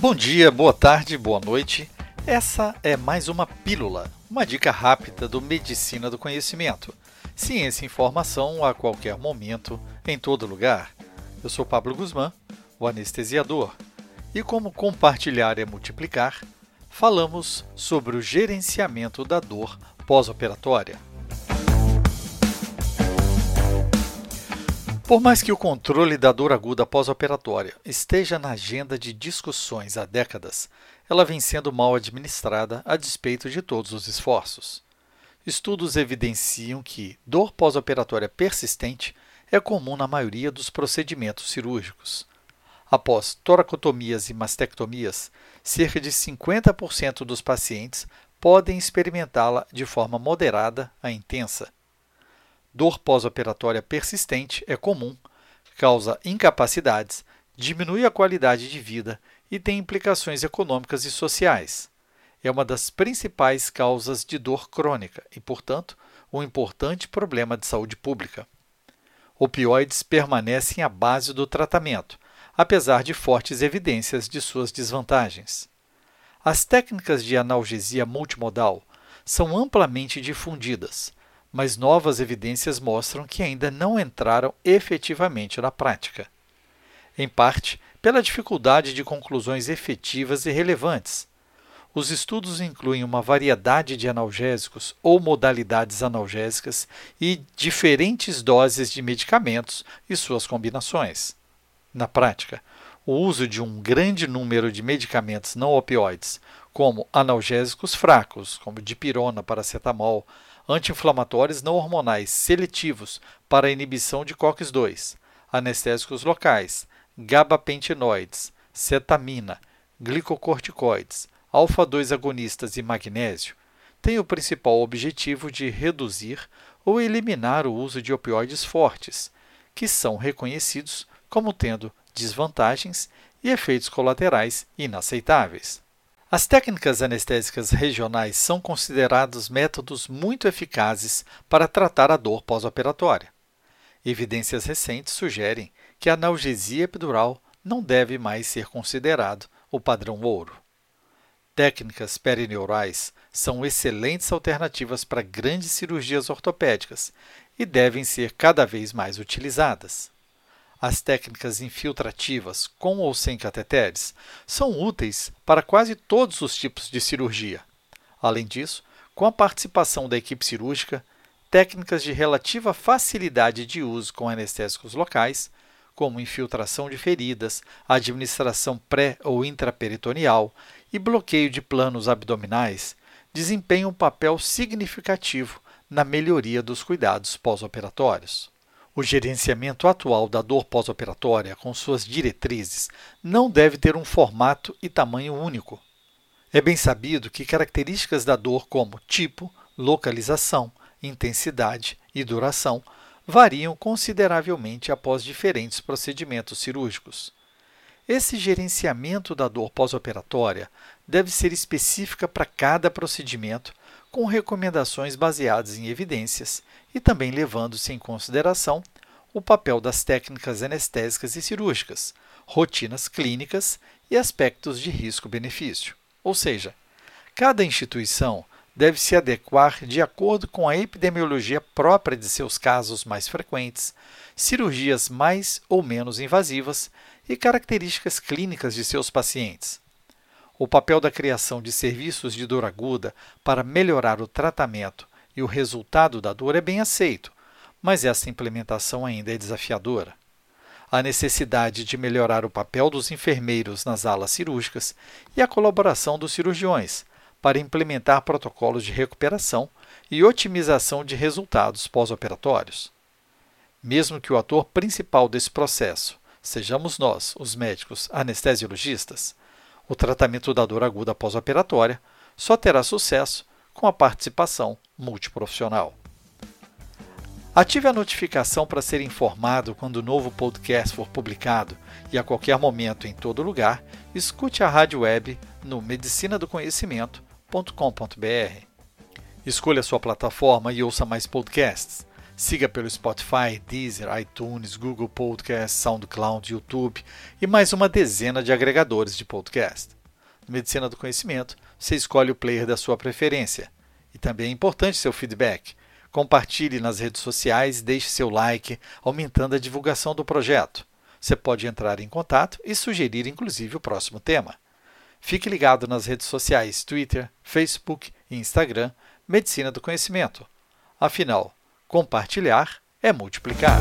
Bom dia, boa tarde, boa noite. Essa é mais uma pílula, uma dica rápida do Medicina do Conhecimento. Ciência e informação a qualquer momento, em todo lugar. Eu sou Pablo Guzmán, o anestesiador. E como compartilhar é multiplicar, falamos sobre o gerenciamento da dor pós-operatória. Por mais que o controle da dor aguda pós-operatória esteja na agenda de discussões há décadas, ela vem sendo mal administrada a despeito de todos os esforços. Estudos evidenciam que dor pós-operatória persistente é comum na maioria dos procedimentos cirúrgicos. Após toracotomias e mastectomias, cerca de 50% dos pacientes podem experimentá-la de forma moderada a intensa Dor pós-operatória persistente é comum, causa incapacidades, diminui a qualidade de vida e tem implicações econômicas e sociais. É uma das principais causas de dor crônica e, portanto, um importante problema de saúde pública. Opioides permanecem à base do tratamento, apesar de fortes evidências de suas desvantagens. As técnicas de analgesia multimodal são amplamente difundidas, mas novas evidências mostram que ainda não entraram efetivamente na prática. Em parte, pela dificuldade de conclusões efetivas e relevantes. Os estudos incluem uma variedade de analgésicos ou modalidades analgésicas e diferentes doses de medicamentos e suas combinações. Na prática, o uso de um grande número de medicamentos não opioides, como analgésicos fracos, como dipirona, paracetamol, anti-inflamatórios não hormonais seletivos para inibição de COX-2, anestésicos locais, gabapentinoides, cetamina, glicocorticoides, alfa-2 agonistas e magnésio, têm o principal objetivo de reduzir ou eliminar o uso de opioides fortes, que são reconhecidos como tendo desvantagens e efeitos colaterais inaceitáveis. As técnicas anestésicas regionais são considerados métodos muito eficazes para tratar a dor pós-operatória. Evidências recentes sugerem que a analgesia epidural não deve mais ser considerado o padrão ouro. Técnicas perineurais são excelentes alternativas para grandes cirurgias ortopédicas e devem ser cada vez mais utilizadas. As técnicas infiltrativas, com ou sem cateteres, são úteis para quase todos os tipos de cirurgia. Além disso, com a participação da equipe cirúrgica, técnicas de relativa facilidade de uso com anestésicos locais, como infiltração de feridas, administração pré ou intraperitoneal e bloqueio de planos abdominais, desempenham um papel significativo na melhoria dos cuidados pós-operatórios. O gerenciamento atual da dor pós-operatória, com suas diretrizes, não deve ter um formato e tamanho único. É bem sabido que características da dor, como tipo, localização, intensidade e duração, variam consideravelmente após diferentes procedimentos cirúrgicos. Esse gerenciamento da dor pós-operatória deve ser específica para cada procedimento com recomendações baseadas em evidências e também levando-se em consideração o papel das técnicas anestésicas e cirúrgicas, rotinas clínicas e aspectos de risco-benefício. Ou seja, cada instituição deve se adequar de acordo com a epidemiologia própria de seus casos mais frequentes, cirurgias mais ou menos invasivas e características clínicas de seus pacientes. O papel da criação de serviços de dor aguda para melhorar o tratamento e o resultado da dor é bem aceito, mas essa implementação ainda é desafiadora. A necessidade de melhorar o papel dos enfermeiros nas alas cirúrgicas e a colaboração dos cirurgiões para implementar protocolos de recuperação e otimização de resultados pós-operatórios. Mesmo que o ator principal desse processo sejamos nós, os médicos anestesiologistas, o tratamento da dor aguda pós-operatória só terá sucesso com a participação multiprofissional. Ative a notificação para ser informado quando o novo podcast for publicado e a qualquer momento, em todo lugar, escute a rádio web no medicinadoconhecimento.com.br. Escolha sua plataforma e ouça mais podcasts. Siga pelo Spotify, Deezer, iTunes, Google Podcast, SoundCloud, YouTube e mais uma dezena de agregadores de podcast. No Medicina do Conhecimento, você escolhe o player da sua preferência. E também é importante seu feedback. Compartilhe nas redes sociais e deixe seu like, aumentando a divulgação do projeto. Você pode entrar em contato e sugerir inclusive o próximo tema. Fique ligado nas redes sociais Twitter, Facebook e Instagram Medicina do Conhecimento. Afinal, compartilhar é multiplicar.